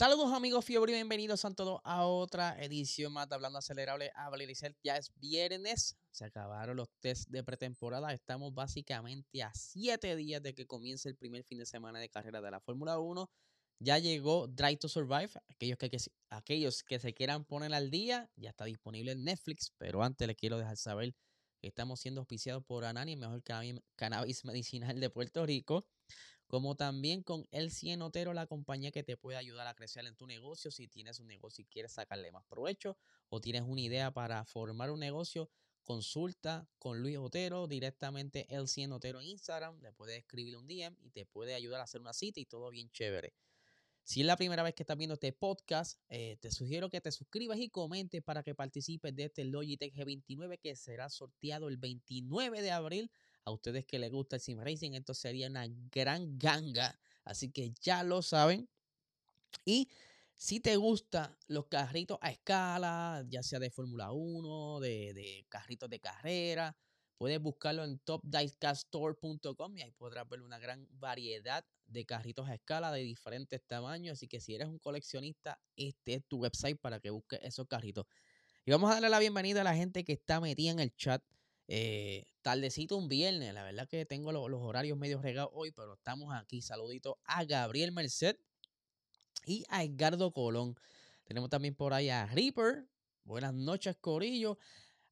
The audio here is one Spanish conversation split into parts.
Saludos amigos Fiebre bienvenidos a todos a otra edición más de Hablando Acelerable. Habla Ya es viernes, se acabaron los test de pretemporada. Estamos básicamente a 7 días de que comience el primer fin de semana de carrera de la Fórmula 1. Ya llegó Drive to Survive. Aquellos que, aquellos que se quieran poner al día, ya está disponible en Netflix. Pero antes les quiero dejar saber que estamos siendo auspiciados por Anani, el mejor cannabis medicinal de Puerto Rico como también con El Cien Otero, la compañía que te puede ayudar a crecer en tu negocio. Si tienes un negocio y quieres sacarle más provecho o tienes una idea para formar un negocio, consulta con Luis Otero directamente El Cien Otero en Instagram. Le puedes escribir un DM y te puede ayudar a hacer una cita y todo bien chévere. Si es la primera vez que estás viendo este podcast, eh, te sugiero que te suscribas y comentes para que participes de este Logitech G29 que será sorteado el 29 de abril a ustedes que les gusta el sim racing, esto sería una gran ganga. Así que ya lo saben. Y si te gustan los carritos a escala, ya sea de Fórmula 1, de, carritos de carrera, puedes buscarlo en topdicecaststore.com y ahí podrás ver una gran variedad de carritos a escala de diferentes tamaños. Así que si eres un coleccionista, este es tu website para que busques esos carritos. Y vamos a darle la bienvenida a la gente que está metida en el chat. Eh, tardecito un viernes, la verdad que tengo los, horarios medio regados hoy, pero estamos aquí. Saludito a Gabriel Merced y a Edgardo Colón. Tenemos también por ahí a Reaper. Buenas noches, Corillo.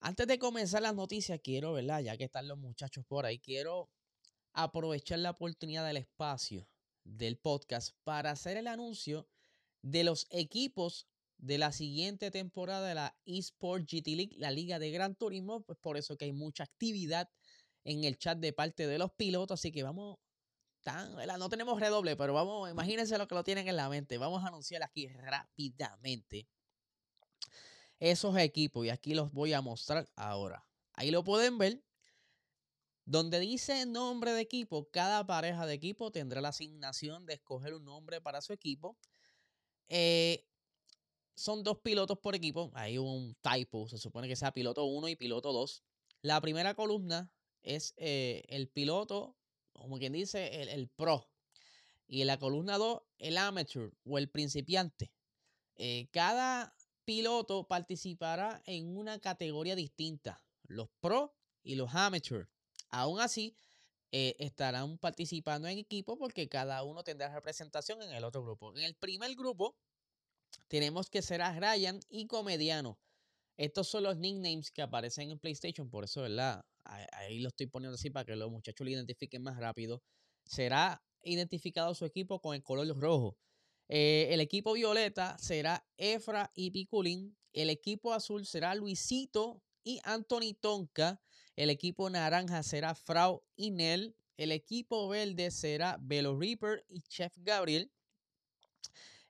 Antes de comenzar las noticias, quiero, ¿verdad? Ya que están los muchachos por ahí, quiero aprovechar la oportunidad del espacio del podcast para hacer el anuncio de los equipos de la siguiente temporada de la eSport GT League, la liga de Gran Turismo, pues por eso que hay mucha actividad en el chat de parte de los pilotos, así que vamos, tan, no tenemos redoble, pero vamos, imagínense lo que lo tienen en la mente, vamos a anunciar aquí rápidamente esos equipos y aquí los voy a mostrar ahora. Ahí lo pueden ver. Donde dice nombre de equipo, cada pareja de equipo tendrá la asignación de escoger un nombre para su equipo. Eh, son dos pilotos por equipo. Hay un typo. Se supone que sea piloto 1 y piloto 2. La primera columna es eh, el piloto, como quien dice, el, pro. Y en la columna 2, el amateur o el principiante. Eh, cada piloto participará en una categoría distinta. Los pro y los amateur. Aún así, eh, estarán participando en equipo porque cada uno tendrá representación en el otro grupo. En el primer grupo tenemos que ser a Ryan y Comediano. Estos son los nicknames que aparecen en PlayStation, por eso, ¿verdad? Ahí lo estoy poniendo así para que los muchachos lo identifiquen más rápido. Será identificado su equipo con el color rojo. Eh, el equipo violeta será Efra y Piculín. El equipo azul será Luisito y Anthony Tonka. El equipo naranja será Frau y Nel. El equipo verde será Velo Reaper y Chef Gabriel.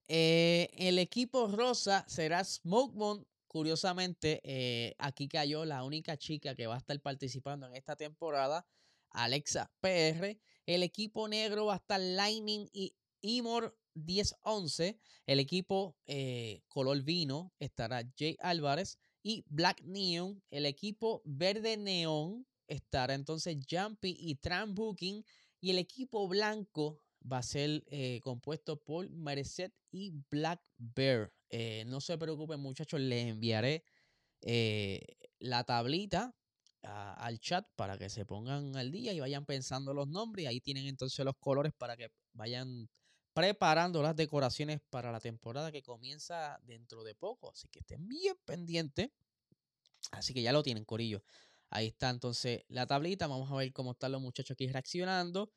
Eh, el equipo rosa será Smokemon. Curiosamente, eh, aquí cayó la única chica que va a estar participando en esta temporada, Alexa PR. El equipo negro va a estar Lightning y Imor 1011. El equipo eh, color vino estará Jay Álvarez y Black Neon. El equipo verde neón estará entonces Jumpy y Tram Booking. Y el equipo blanco va a ser eh, compuesto por Merecet y Black Bear. Eh, no se preocupen muchachos, les enviaré eh, la tablita al chat para que se pongan al día y vayan pensando los nombres. Ahí tienen entonces los colores para que vayan preparando las decoraciones para la temporada que comienza dentro de poco. Así que estén bien pendientes. Así que ya lo tienen, Corillo. Ahí está entonces la tablita. Vamos a ver cómo están los muchachos aquí reaccionando.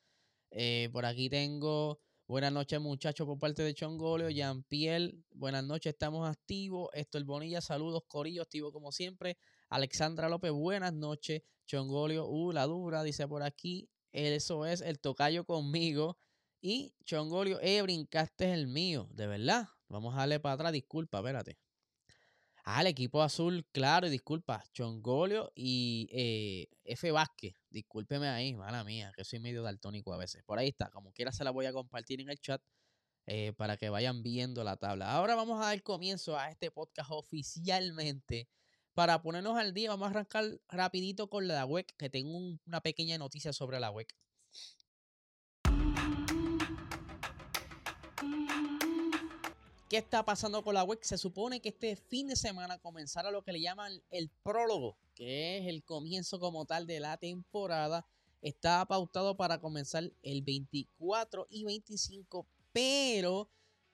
Eh, por aquí tengo buenas noches, muchachos, por parte de Chongolio, Jean Pierre. Buenas noches, estamos activos. Esto el Bonilla, saludos, Corillo, activo como siempre. Alexandra López, buenas noches. Chongolio, uh, la dura, dice por aquí. eso es el tocayo conmigo. Y Chongolio, eh, brincaste el mío, de verdad. Vamos a darle para atrás, disculpa, espérate. Ah, el equipo azul, claro, y disculpa, Chongolio y eh, F. Vázquez. Discúlpeme ahí, mala mía, que soy medio daltónico a veces. Por ahí está, como quiera se la voy a compartir en el chat eh, para que vayan viendo la tabla. Ahora vamos a dar comienzo a este podcast oficialmente. Para ponernos al día, vamos a arrancar rapidito con la web, que tengo una pequeña noticia sobre la web. ¿Qué está pasando con la web? Se supone que este fin de semana comenzará lo que le llaman el prólogo, que es el comienzo como tal de la temporada. Está pautado para comenzar el 24 y 25, pero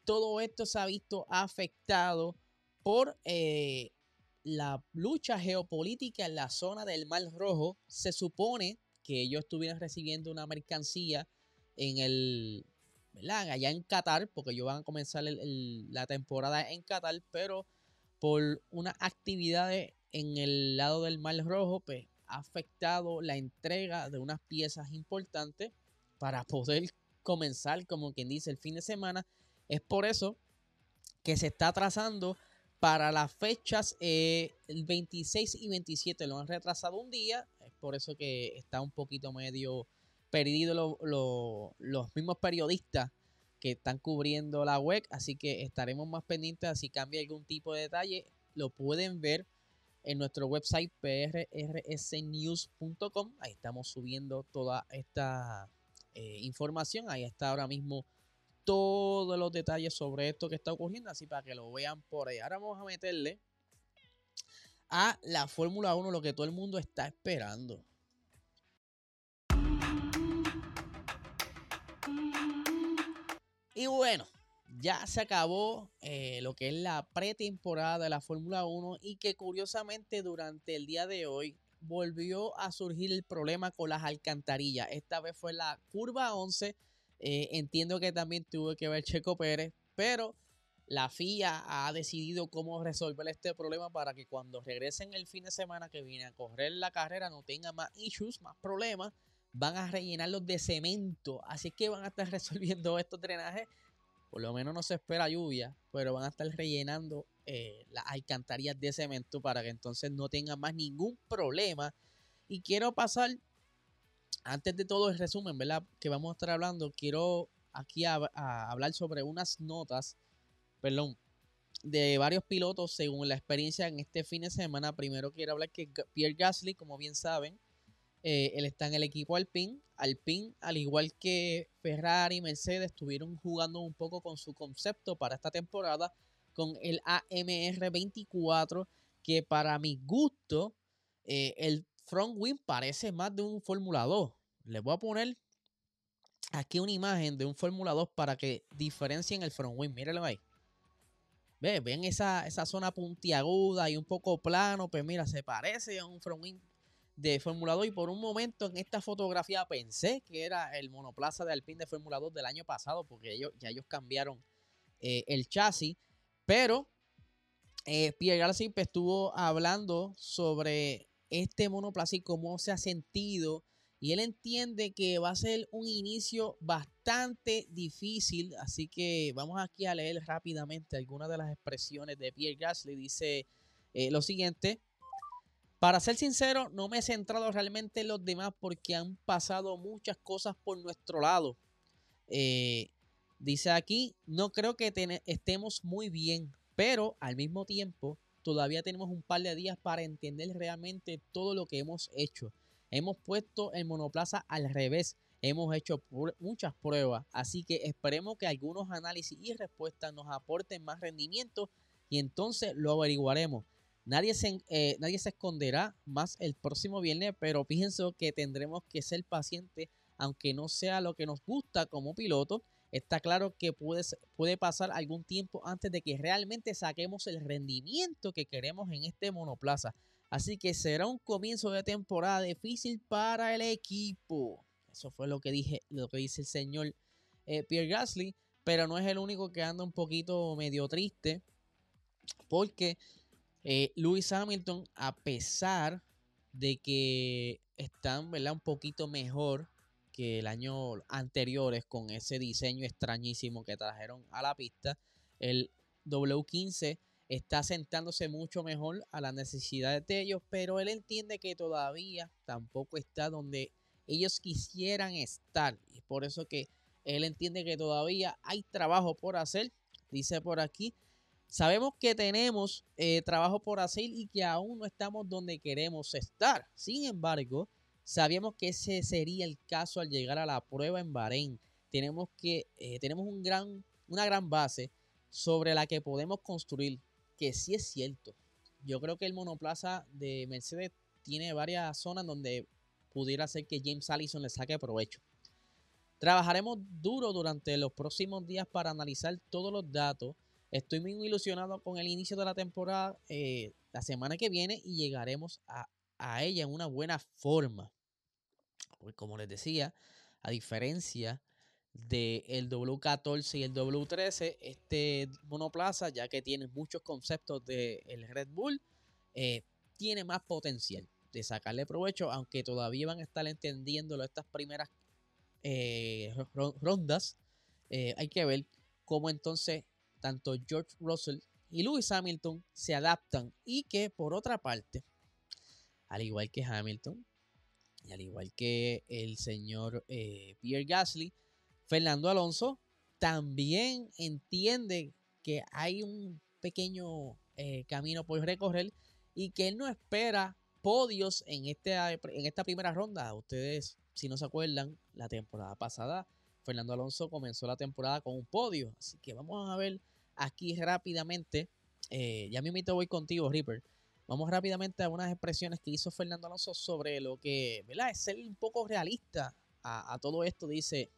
todo esto se ha visto afectado por eh, la lucha geopolítica en la zona del Mar Rojo. Se supone que ellos estuvieran recibiendo una mercancía en el allá en Qatar, porque ellos van a comenzar la temporada en Qatar, pero por unas actividades en el lado del Mar Rojo, pues ha afectado la entrega de unas piezas importantes para poder comenzar, como quien dice, el fin de semana. Es por eso que se está trazando para las fechas eh, el 26 y 27. Lo han retrasado un día. Es por eso que está un poquito medio perdido los mismos periodistas que están cubriendo la web, así que estaremos más pendientes si cambia algún tipo de detalle, lo pueden ver en nuestro website prsnews.com, ahí estamos subiendo toda esta eh, información, ahí está ahora mismo todos los detalles sobre esto que está ocurriendo, así para que lo vean por ahí. Ahora vamos a meterle a la Fórmula 1 lo que todo el mundo está esperando. Y bueno, ya se acabó eh, lo que es la pretemporada de la Fórmula 1 y que curiosamente durante el día de hoy volvió a surgir el problema con las alcantarillas. Esta vez fue la curva 11. Eh, entiendo que también tuvo que ver Checo Pérez, pero la FIA ha decidido cómo resolver este problema para que cuando regresen el fin de semana que viene a correr la carrera no tenga más issues, más problemas van a rellenarlos de cemento. Así que van a estar resolviendo estos drenajes. Por lo menos no se espera lluvia, pero van a estar rellenando eh, las alcantarillas de cemento para que entonces no tengan más ningún problema. Y quiero pasar, antes de todo el resumen, ¿verdad? Que vamos a estar hablando, quiero aquí hablar sobre unas notas, perdón, de varios pilotos según la experiencia en este fin de semana. Primero quiero hablar que Pierre Gasly, como bien saben, eh, él está en el equipo Alpine. Alpine, al igual que Ferrari y Mercedes, estuvieron jugando un poco con su concepto para esta temporada con el AMR 24, que para mi gusto, eh, el front wing parece más de un Fórmula 2. Les voy a poner aquí una imagen de un Fórmula 2 para que diferencien el front wing. Mírenlo ahí. Ve, ven esa, esa zona puntiaguda y un poco plano, pues mira, se parece a un front wing de Fórmula 2 y por un momento en esta fotografía pensé que era el monoplaza de Alpine de Fórmula 2 del año pasado porque ellos, ya ellos cambiaron eh, el chasis, pero eh, Pierre García estuvo hablando sobre este monoplaza y cómo se ha sentido y él entiende que va a ser un inicio bastante difícil, así que vamos aquí a leer rápidamente algunas de las expresiones de Pierre Gasly. Dice eh, lo siguiente, para ser sincero, no me he centrado realmente en los demás porque han pasado muchas cosas por nuestro lado. Eh, dice aquí, no creo que estemos muy bien, pero al mismo tiempo todavía tenemos un par de días para entender realmente todo lo que hemos hecho. Hemos puesto el monoplaza al revés, hemos hecho muchas pruebas, así que esperemos que algunos análisis y respuestas nos aporten más rendimiento y entonces lo averiguaremos. Nadie se, eh, nadie se esconderá más el próximo viernes, pero pienso que tendremos que ser pacientes, aunque no sea lo que nos gusta como piloto. Está claro que puede, puede pasar algún tiempo antes de que realmente saquemos el rendimiento que queremos en este monoplaza. Así que será un comienzo de temporada difícil para el equipo. Eso fue lo que dije, lo que dice el señor eh, Pierre Gasly. Pero no es el único que anda un poquito medio triste. Porque eh, Lewis Hamilton, a pesar de que están ¿verdad? un poquito mejor que el año anteriores con ese diseño extrañísimo que trajeron a la pista. El W15 está sentándose mucho mejor a las necesidades de ellos, pero él entiende que todavía tampoco está donde ellos quisieran estar. Y por eso que él entiende que todavía hay trabajo por hacer. Dice por aquí, sabemos que tenemos eh, trabajo por hacer y que aún no estamos donde queremos estar. Sin embargo, sabíamos que ese sería el caso al llegar a la prueba en Bahrein. Tenemos que eh, tenemos una gran base sobre la que podemos construir que sí es cierto. Yo creo que el monoplaza de Mercedes tiene varias zonas donde pudiera ser que James Allison le saque provecho. Trabajaremos duro durante los próximos días para analizar todos los datos. Estoy muy ilusionado con el inicio de la temporada eh, la semana que viene y llegaremos a, a ella en una buena forma. Pues como les decía, a diferencia del W14 y el W13, este monoplaza, ya que tiene muchos conceptos del el Red Bull, eh, tiene más potencial de sacarle provecho, aunque todavía van a estar entendiéndolo estas primeras eh, rondas. Hay que ver cómo entonces tanto George Russell y Lewis Hamilton se adaptan y que por otra parte, al igual que Hamilton y al igual que el señor Pierre Gasly, Fernando Alonso también entiende que hay un pequeño eh, camino por recorrer y que él no espera podios en, este, en esta primera ronda. Ustedes, si no se acuerdan, la temporada pasada, Fernando Alonso comenzó la temporada con un podio. Así que vamos a ver aquí rápidamente. Eh, ya me invito voy contigo, Ripper. Vamos rápidamente a unas expresiones que hizo Fernando Alonso sobre lo que, ¿verdad? Es ser un poco realista a todo esto. Dice,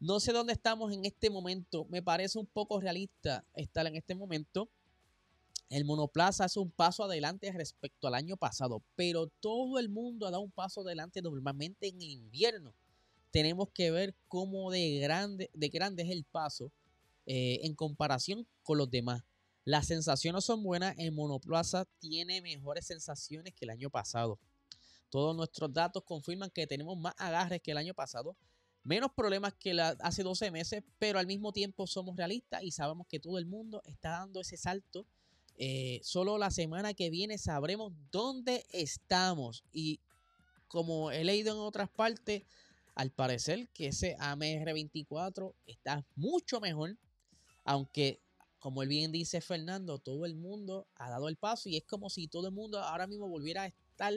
no sé dónde estamos en este momento. Me parece un poco realista estar en este momento. El monoplaza hace un paso adelante respecto al año pasado, pero todo el mundo ha dado un paso adelante normalmente en el invierno. Tenemos que ver cómo de grande, de grande es el paso eh, en comparación con los demás. Las sensaciones son buenas. El monoplaza tiene mejores sensaciones que el año pasado. Todos nuestros datos confirman que tenemos más agarres que el año pasado menos problemas que hace 12 meses, pero al mismo tiempo somos realistas y sabemos que todo el mundo está dando ese salto. Eh, solo la semana que viene sabremos dónde estamos. Y como he leído en otras partes, al parecer que ese AMR24 está mucho mejor. Aunque, como él bien dice Fernando, todo el mundo ha dado el paso y es como si todo el mundo ahora mismo volviera a estar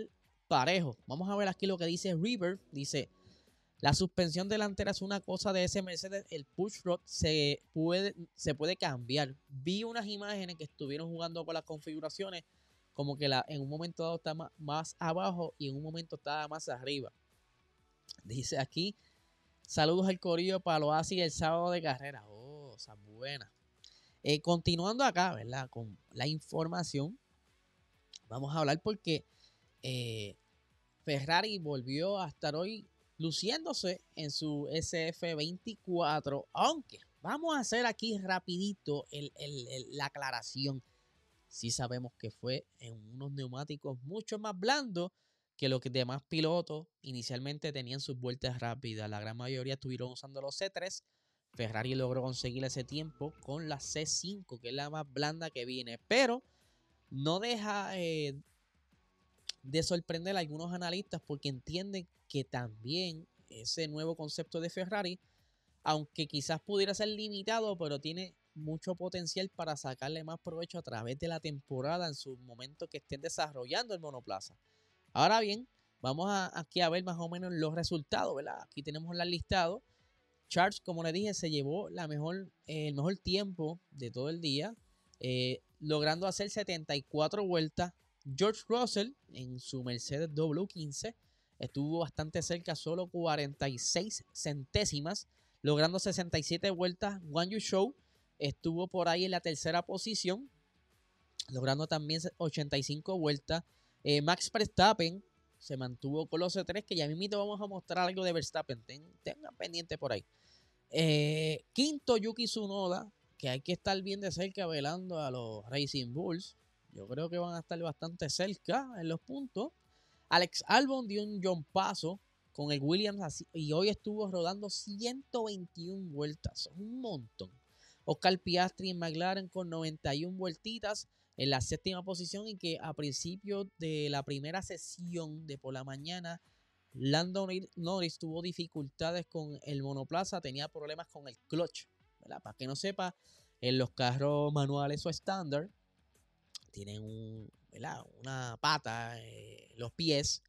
parejo. Vamos a ver aquí lo que dice River. Dice, la suspensión delantera es una cosa de ese Mercedes. El push rod se puede, se puede cambiar. Vi unas imágenes que estuvieron jugando con las configuraciones. Como que la, en un momento dado está más, abajo y en un momento estaba más arriba. Dice aquí. Saludos al corillo para lo así el sábado de carrera. Oh, esa buena. Eh, continuando acá, ¿verdad? Con la información. Vamos a hablar porque eh, Ferrari volvió a estar hoy luciéndose en su SF24, aunque vamos a hacer aquí rapidito la aclaración. Sí sabemos que fue en unos neumáticos mucho más blandos que los demás pilotos inicialmente tenían sus vueltas rápidas. La gran mayoría estuvieron usando los C3. Ferrari logró conseguir ese tiempo con la C5, que es la más blanda que viene. Pero no deja eh, de sorprender a algunos analistas porque entienden que también ese nuevo concepto de Ferrari, aunque quizás pudiera ser limitado, pero tiene mucho potencial para sacarle más provecho a través de la temporada en su momento que estén desarrollando el monoplaza. Ahora bien, vamos a, aquí a ver más o menos los resultados, ¿verdad? Aquí tenemos el listado. Charles, como le dije, se llevó la mejor, el mejor tiempo de todo el día, eh, logrando hacer 74 vueltas George Russell en su Mercedes W15 estuvo bastante cerca, solo 46 centésimas, logrando 67 vueltas. Wang Yu Show estuvo por ahí en la tercera posición, logrando también 85 vueltas. Eh, Max Verstappen se mantuvo con los C3, que ya mismo vamos a mostrar algo de Verstappen. tengan pendiente por ahí. Eh, quinto, Yuki Tsunoda, que hay que estar bien de cerca velando a los Racing Bulls. Yo creo que van a estar bastante cerca en los puntos. Alex Albon dio un John Paso con el Williams y hoy estuvo rodando 121 vueltas, un montón. Oscar Piastri en McLaren con 91 vueltitas en la séptima posición y que a principio de la primera sesión de por la mañana Landon Norris tuvo dificultades con el monoplaza, tenía problemas con el clutch. Para que no sepa, en los carros manuales o estándar tienen una pata, eh, los pies,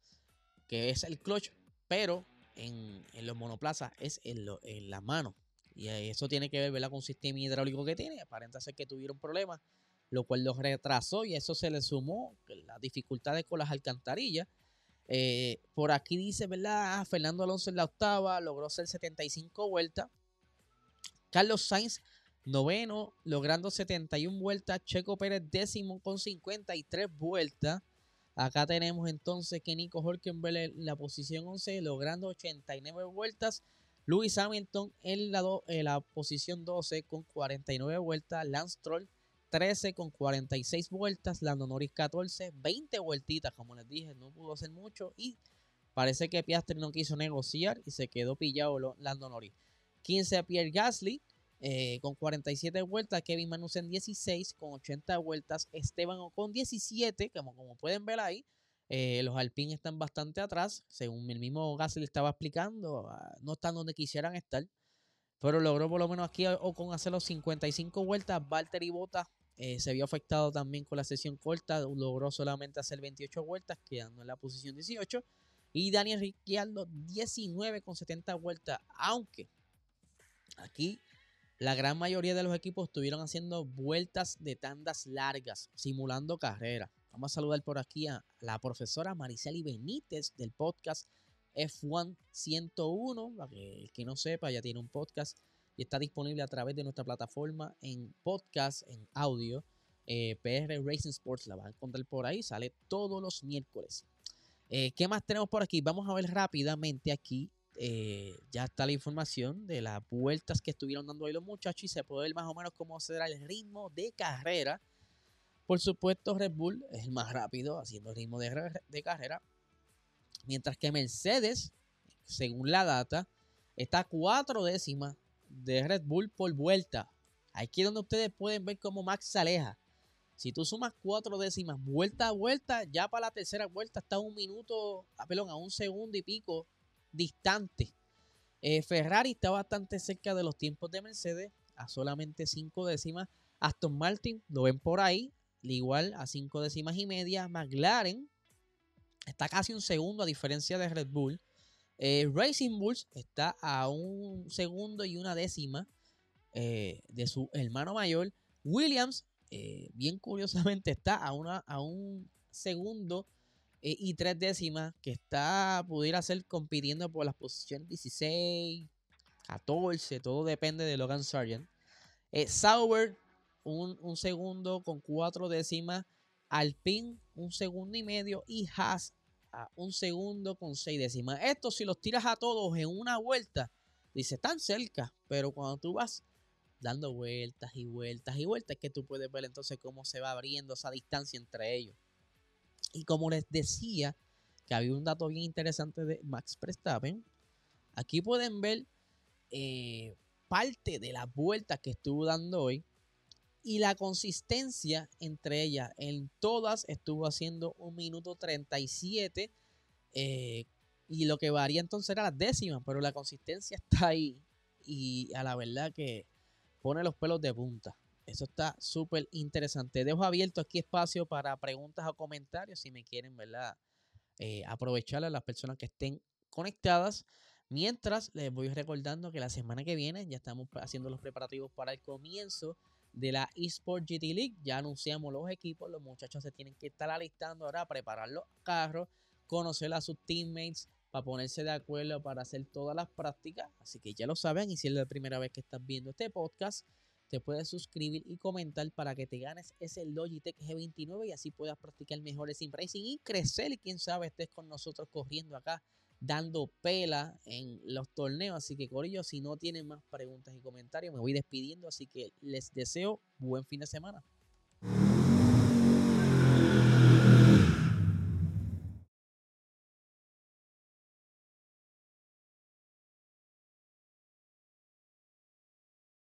que es el clutch, pero en, los monoplazas es en, en la mano. Y eso tiene que ver con un sistema hidráulico que tiene. Aparenta ser que tuvieron problemas, lo cual los retrasó y eso se le sumó las dificultades con las alcantarillas. Eh, por aquí dice, ¿verdad? Ah, Fernando Alonso en la octava logró hacer 75 vueltas. Carlos Sainz, noveno, logrando 71 vueltas. Checo Pérez, décimo con 53 vueltas. Acá tenemos entonces que Nico Hulkenberg en la posición 11, logrando 89 vueltas. Lewis Hamilton en la, en la posición 12 con 49 vueltas. Lance Troll 13 con 46 vueltas. Lando Norris 14, 20 vueltitas, como les dije, no pudo hacer mucho. Y parece que Piastri no quiso negociar y se quedó pillado Lando Norris. 15 a Pierre Gasly eh, con 47 vueltas. Kevin Magnussen 16 con 80 vueltas. Esteban con 17, como, como pueden ver ahí. Eh, los Alpine están bastante atrás, según el mismo Gasly estaba explicando, ah, no están donde quisieran estar, pero logró por lo menos aquí o con hacer los 55 vueltas. Valtteri Bottas eh, se vio afectado también con la sesión corta, logró solamente hacer 28 vueltas, quedando en la posición 18. Y Daniel Ricciardo 19 con 70 vueltas, aunque aquí la gran mayoría de los equipos estuvieron haciendo vueltas de tandas largas, simulando carreras. Vamos a saludar por aquí a la profesora Mariceli Benítez del podcast F1 101. Para que el que no sepa, ya tiene un podcast y está disponible a través de nuestra plataforma en podcast, en audio. Eh, PR Racing Sports la van a encontrar por ahí, sale todos los miércoles. Eh, ¿Qué más tenemos por aquí? Vamos a ver rápidamente aquí. Eh, ya está la información de las vueltas que estuvieron dando ahí los muchachos y se puede ver más o menos cómo será el ritmo de carrera por supuesto, Red Bull es el más rápido haciendo el ritmo de, carrera. Mientras que Mercedes, según la data, está a cuatro décimas de Red Bull por vuelta. Aquí es donde ustedes pueden ver cómo Max se aleja. Si tú sumas cuatro décimas vuelta a vuelta, ya para la tercera vuelta está un minuto, ah, perdón, a un segundo y pico distante. Eh, Ferrari está bastante cerca de los tiempos de Mercedes, a solamente cinco décimas. Aston Martin lo ven por ahí, igual a cinco décimas y media. McLaren está casi un segundo a diferencia de Red Bull. Eh, Racing Bulls está a un segundo y una décima eh, de su hermano mayor. Williams, eh, bien curiosamente, está a, una, a un segundo y tres décimas que está, pudiera ser compitiendo por las posiciones 16, 14, todo depende de Logan Sargent. Sauber un, segundo con cuatro décimas. Alpine un segundo y medio. Y Haas un segundo con seis décimas. Esto si los tiras a todos en una vuelta, dice, tan cerca. Pero cuando tú vas dando vueltas y vueltas y vueltas, es que tú puedes ver entonces cómo se va abriendo esa distancia entre ellos. Y como les decía, que había un dato bien interesante de Max Verstappen. Aquí pueden ver eh, parte de las vueltas que estuvo dando hoy y la consistencia entre ellas en todas estuvo haciendo un minuto 37 eh, y lo que varía entonces era las décimas, pero la consistencia está ahí y a la verdad que pone los pelos de punta. Eso está súper interesante. Dejo abierto aquí espacio para preguntas o comentarios si me quieren, ¿verdad? Eh, aprovechar a las personas que estén conectadas. Mientras les voy recordando que la semana que viene ya estamos haciendo los preparativos para el comienzo de la eSport GT League. Ya anunciamos los equipos, los muchachos se tienen que estar alistando ahora, preparar los carros, conocer a sus teammates para ponerse de acuerdo para hacer todas las prácticas. Así que ya lo saben y si es la primera vez que estás viendo este podcast, te puedes suscribir y comentar para que te ganes ese Logitech G29 y así puedas practicar mejores sim racing y crecer y quién sabe estés con nosotros corriendo acá dando pela en los torneos. Así que, Corillo, si no tienen más preguntas y comentarios, me voy despidiendo. Así que les deseo buen fin de semana.